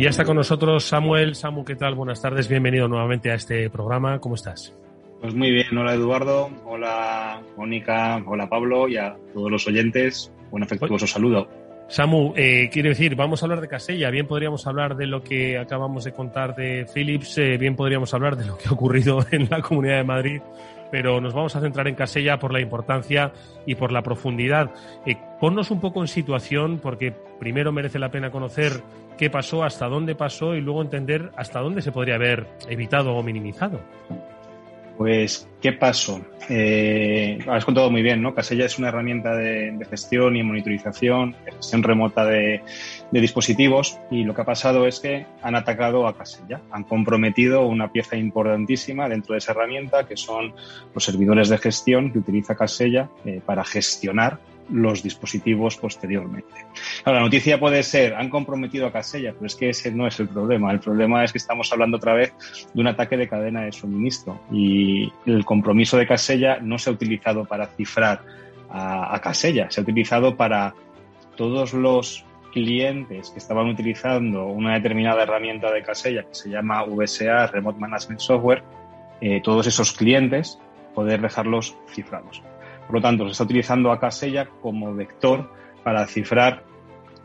Y ya está con nosotros Samuel. Samu, ¿qué tal? Buenas tardes. Bienvenido nuevamente a este programa. ¿Cómo estás? Pues muy bien. Hola Eduardo, hola Mónica, hola Pablo y a todos los oyentes. Un afectuoso saludo. Samu, eh, quiero decir, vamos a hablar de Casella. Bien podríamos hablar de lo que acabamos de contar de Philips, eh, bien podríamos hablar de lo que ha ocurrido en la Comunidad de Madrid, pero nos vamos a centrar en Casella por la importancia y por la profundidad. Eh, ponnos un poco en situación, porque primero merece la pena conocer qué pasó, hasta dónde pasó y luego entender hasta dónde se podría haber evitado o minimizado. Pues, ¿qué pasó? Eh, has contado muy bien, ¿no? Casella es una herramienta de, gestión y monitorización, gestión remota de, dispositivos y lo que ha pasado es que han atacado a Casella, han comprometido una pieza importantísima dentro de esa herramienta que son los servidores de gestión que utiliza Casella eh, para gestionar los dispositivos posteriormente. Ahora, la noticia puede ser, han comprometido a Casella, pero es que ese no es el problema. El problema es que estamos hablando otra vez de un ataque de cadena de suministro y el compromiso de Casella no se ha utilizado para cifrar a, Casella, se ha utilizado para todos los clientes que estaban utilizando una determinada herramienta de Casella que se llama VSA, Remote Management Software, eh, todos esos clientes poder dejarlos cifrados. Por lo tanto, se está utilizando a Casella como vector para cifrar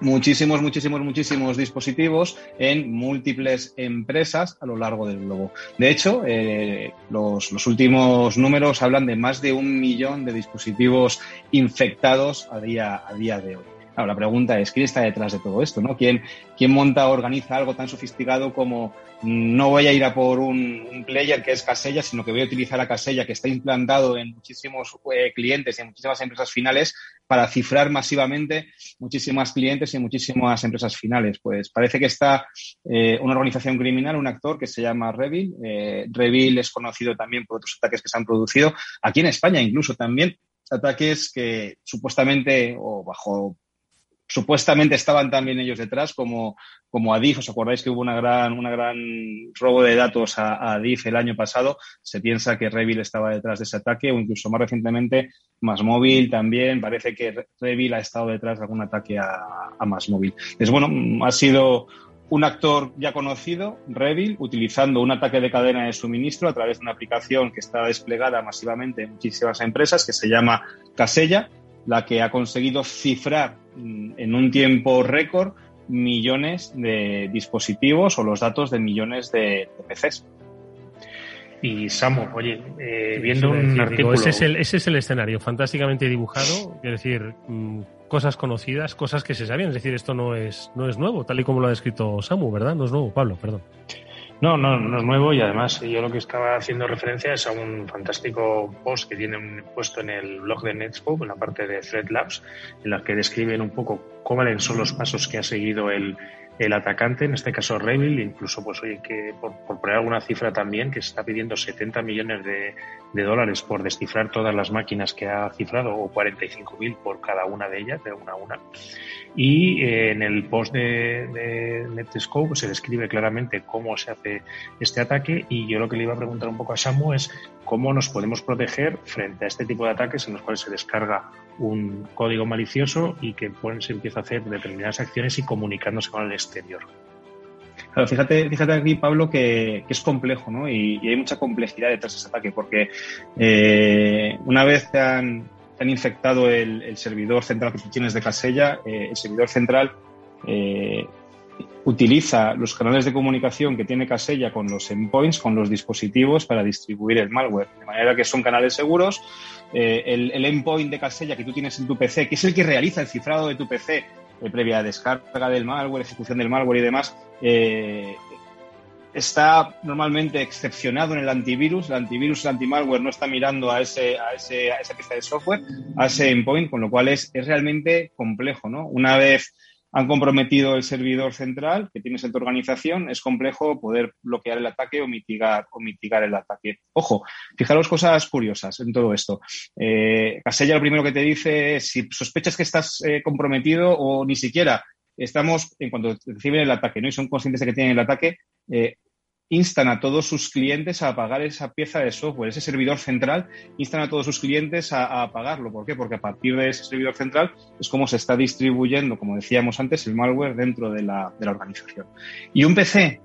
muchísimos, muchísimos, muchísimos dispositivos en múltiples empresas a lo largo del globo. De hecho, eh, los, los, últimos números hablan de más de un millón de dispositivos infectados a día, a día de hoy la pregunta es, ¿quién está detrás de todo esto? ¿no? ¿Quién, quién monta o organiza algo tan sofisticado como no voy a ir a por un, player que es Casella, sino que voy a utilizar a Casella, que está implantado en muchísimos eh, clientes y en muchísimas empresas finales, para cifrar masivamente muchísimas clientes y muchísimas empresas finales? Pues parece que está eh, una organización criminal, un actor que se llama Revil. Eh, Revil es conocido también por otros ataques que se han producido, aquí en España incluso también, ataques que supuestamente o bajo supuestamente estaban también ellos detrás, como, como Adif. ¿Os acordáis que hubo una gran, una gran robo de datos a, Adif el año pasado? Se piensa que Revil estaba detrás de ese ataque o incluso más recientemente Más Móvil también. Parece que Revil ha estado detrás de algún ataque a, a Más Móvil. Es bueno, ha sido un actor ya conocido, Revil, utilizando un ataque de cadena de suministro a través de una aplicación que está desplegada masivamente en muchísimas empresas que se llama Casella la que ha conseguido cifrar mm, en un tiempo récord millones de dispositivos o los datos de millones de, PCs. Y Samu, oye, eh, viendo un artículo... ese, es el, ese es el escenario, fantásticamente dibujado, es decir, mm, cosas conocidas, cosas que se sabían, es decir, esto no es, no es nuevo, tal y como lo ha descrito Samu, ¿verdad? No es nuevo, Pablo, perdón. No, no, no es nuevo y además yo lo que estaba haciendo referencia es a un fantástico post que tienen puesto en el blog de Netscope, en la parte de Thread Labs, en la que describen un poco cuáles son los pasos que ha seguido el, el atacante, en este caso Revil, incluso pues oye, que por, por, poner alguna cifra también, que se está pidiendo 70 millones de, de dólares por descifrar todas las máquinas que ha cifrado o 45.000 por cada una de ellas, de una a una. Y eh, en el post de, de Netscope se describe claramente cómo se hace este ataque y yo lo que le iba a preguntar un poco a Samu es cómo nos podemos proteger frente a este tipo de ataques en los cuales se descarga un código malicioso y que pues, se empieza a hacer determinadas acciones y comunicándose con el exterior. Claro, fíjate, fíjate aquí, Pablo, que, es complejo, ¿no? Y, hay mucha complejidad detrás de ese ataque, porque eh, una vez te han, infectado el, servidor central que tú tienes de Casella, eh, el servidor central eh, utiliza los canales de comunicación que tiene Casella con los endpoints, con los dispositivos para distribuir el malware. De manera que son canales seguros. el, el, endpoint de Casella que tú tienes en tu PC, que es el que realiza el cifrado de tu PC, previa descarga del malware, ejecución del malware y demás, eh, está normalmente excepcionado en el antivirus. El antivirus, el antimalware no está mirando a, ese, a, ese, a esa pieza de software, a ese endpoint, con lo cual es, es realmente complejo. ¿no? Una vez han comprometido el servidor central que tienes en tu organización, es complejo poder bloquear el ataque o mitigar, o mitigar el ataque. Ojo, fijaros cosas curiosas en todo esto. Eh, Casella lo primero que te dice es si sospechas que estás eh, comprometido o ni siquiera estamos, en cuanto reciben el ataque ¿no? y son conscientes de que tienen el ataque, eh, instan a todos sus clientes a apagar esa pieza de software, ese servidor central, instan a todos sus clientes a, apagarlo. ¿Por qué? Porque a partir de ese servidor central es como se está distribuyendo, como decíamos antes, el malware dentro de la, de la organización. Y un PC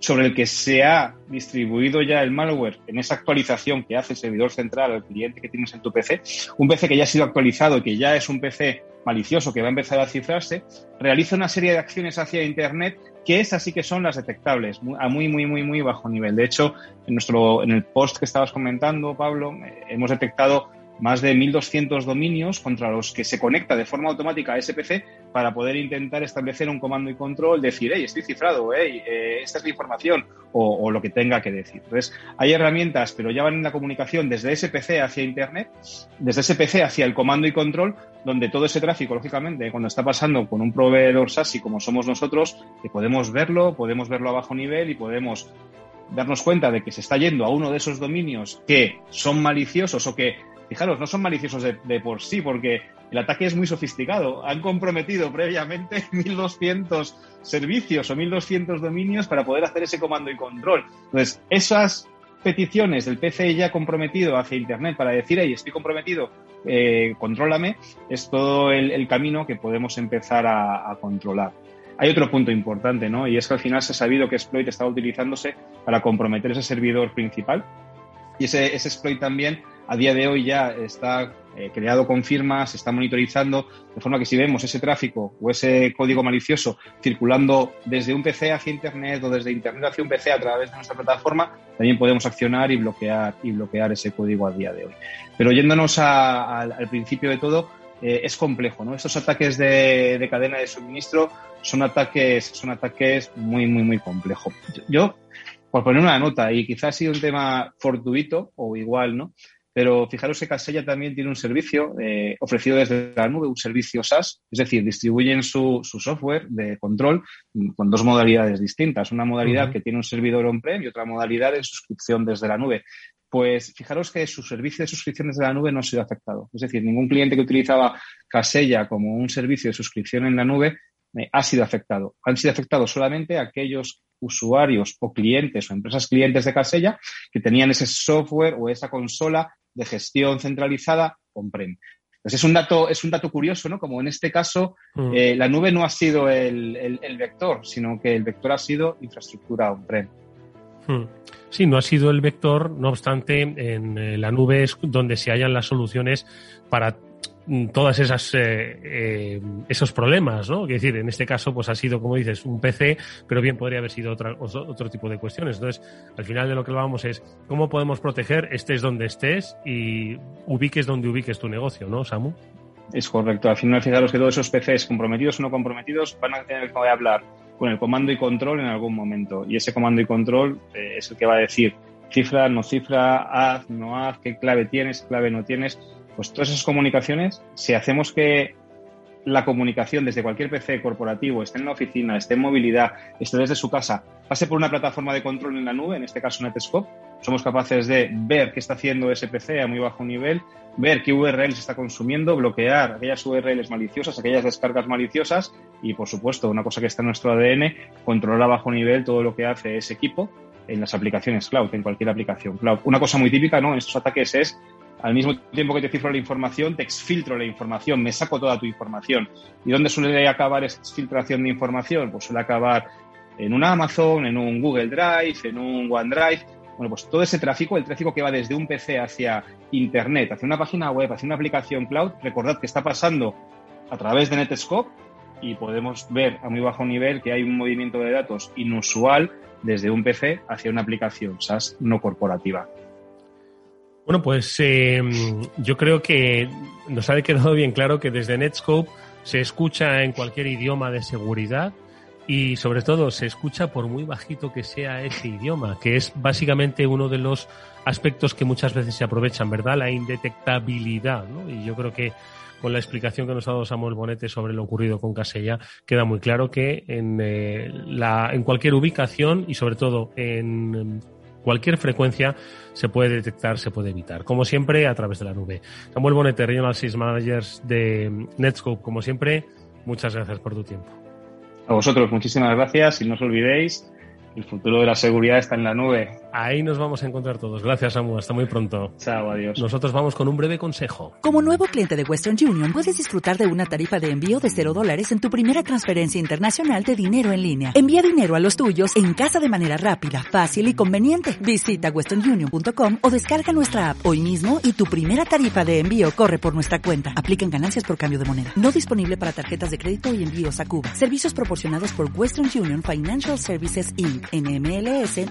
sobre el que se ha distribuido ya el malware en esa actualización que hace el servidor central al cliente que tienes en tu PC, un PC que ya ha sido actualizado y que ya es un PC malicioso que va a empezar a cifrarse, realiza una serie de acciones hacia Internet que esas sí que son las detectables a muy, muy, muy, muy bajo nivel. De hecho, en, nuestro, en el post que estabas comentando, Pablo, eh, hemos detectado más de 1.200 dominios contra los que se conecta de forma automática a SPC para poder intentar establecer un comando y control, decir, hey, estoy cifrado, hey, eh, esta es la información, o, lo que tenga que decir. Entonces, hay herramientas, pero ya van en la comunicación desde SPC hacia Internet, desde SPC hacia el comando y control, donde todo ese tráfico, lógicamente, cuando está pasando con un proveedor SASI como somos nosotros, que podemos verlo, podemos verlo a bajo nivel y podemos darnos cuenta de que se está yendo a uno de esos dominios que son maliciosos o que fijaros, no son maliciosos de, por sí, porque el ataque es muy sofisticado. Han comprometido previamente 1.200 servicios o 1.200 dominios para poder hacer ese comando y control. Entonces, esas peticiones del PC ya comprometido hacia Internet para decir, hey, estoy comprometido, eh, contrólame, es todo el, camino que podemos empezar a, controlar. Hay otro punto importante, ¿no? Y es que al final se ha sabido que exploit estaba utilizándose para comprometer ese servidor principal. Y ese, ese exploit también a día de hoy ya está eh, creado con firmas, se está monitorizando, de forma que si vemos ese tráfico o ese código malicioso circulando desde un PC hacia Internet o desde Internet hacia un PC a través de nuestra plataforma, también podemos accionar y bloquear, y bloquear ese código a día de hoy. Pero yéndonos al principio de todo, eh, es complejo, ¿no? Estos ataques de, cadena de suministro son ataques, son ataques muy, muy, muy complejos. Yo, por poner una nota, y quizás ha sido un tema fortuito o igual, ¿no? Pero fijaros que Casella también tiene un servicio eh, ofrecido desde la nube, un servicio SaaS, es decir, distribuyen su, software de control con dos modalidades distintas. Una modalidad que tiene un servidor on-prem y otra modalidad de suscripción desde la nube. Pues fijaros que su servicio de suscripción desde la nube no ha sido afectado. Es decir, ningún cliente que utilizaba Casella como un servicio de suscripción en la nube eh, ha sido afectado. Han sido afectados solamente aquellos usuarios o clientes o empresas clientes de Casella que tenían ese software o esa consola de gestión centralizada on-prem. Pues es un dato, es un dato curioso, ¿no? Como en este caso, mm. eh, la nube no ha sido el, vector, sino que el vector ha sido infraestructura on-prem. Mm. Sí, no ha sido el vector, no obstante, en eh, la nube es donde se hallan las soluciones para todas esas eh, eh, esos problemas, ¿no? Es decir, en este caso, pues ha sido, como dices, un PC, pero bien podría haber sido otra, otro tipo de cuestiones. Entonces, al final de lo que vamos es cómo podemos proteger, estés donde estés y ubiques donde ubiques tu negocio, ¿no, Samu? Es correcto. Al final, fijaros que todos esos PCs, comprometidos o no comprometidos, van a tener que hablar con el comando y control en algún momento. Y ese comando y control eh, es el que va a decir cifra, no cifra, haz, no haz, qué clave tienes, qué clave no tienes pues todas esas comunicaciones, si hacemos que la comunicación desde cualquier PC corporativo, esté en la oficina, esté en movilidad, esté desde su casa, pase por una plataforma de control en la nube, en este caso Netscope, somos capaces de ver qué está haciendo ese PC a muy bajo nivel, ver qué URLs está consumiendo, bloquear aquellas URLs maliciosas, aquellas descargas maliciosas y, por supuesto, una cosa que está en nuestro ADN, controlar a bajo nivel todo lo que hace ese equipo en las aplicaciones cloud, en cualquier aplicación cloud. Una cosa muy típica ¿no? en estos ataques es al mismo tiempo que te cifro la información, te exfiltro la información, me saco toda tu información. ¿Y dónde suele acabar esa exfiltración de información? Pues suele acabar en un Amazon, en un Google Drive, en un OneDrive. Bueno, pues todo ese tráfico, el tráfico que va desde un PC hacia Internet, hacia una página web, hacia una aplicación cloud, recordad que está pasando a través de Netscope y podemos ver a muy bajo nivel que hay un movimiento de datos inusual desde un PC hacia una aplicación SaaS no corporativa. Bueno, pues eh, yo creo que nos ha quedado bien claro que desde Netscope se escucha en cualquier idioma de seguridad y sobre todo se escucha por muy bajito que sea ese idioma, que es básicamente uno de los aspectos que muchas veces se aprovechan, ¿verdad? La indetectabilidad, ¿no? Y yo creo que con la explicación que nos ha dado Samuel Bonete sobre lo ocurrido con Casella, queda muy claro que en, eh, la, en cualquier ubicación y sobre todo en cualquier frecuencia se puede detectar, se puede evitar. Como siempre, a través de la nube. Samuel Bonete, Regional Sys Managers de Netscope, como siempre, muchas gracias por tu tiempo. A vosotros, muchísimas gracias y no os olvidéis el futuro de la seguridad está en la nube. Ahí nos vamos a encontrar todos. Gracias, Samu. Hasta muy pronto. Chao, adiós. Nosotros vamos con un breve consejo. Como nuevo cliente de Western Union, puedes disfrutar de una tarifa de envío de cero dólares en tu primera transferencia internacional de dinero en línea. Envía dinero a los tuyos en casa de manera rápida, fácil y conveniente. Visita westernunion.com o descarga nuestra app hoy mismo y tu primera tarifa de envío corre por nuestra cuenta. Aplican ganancias por cambio de moneda. No disponible para tarjetas de crédito y envíos a Cuba. Servicios proporcionados por Western Union Financial Services Inc. NMLS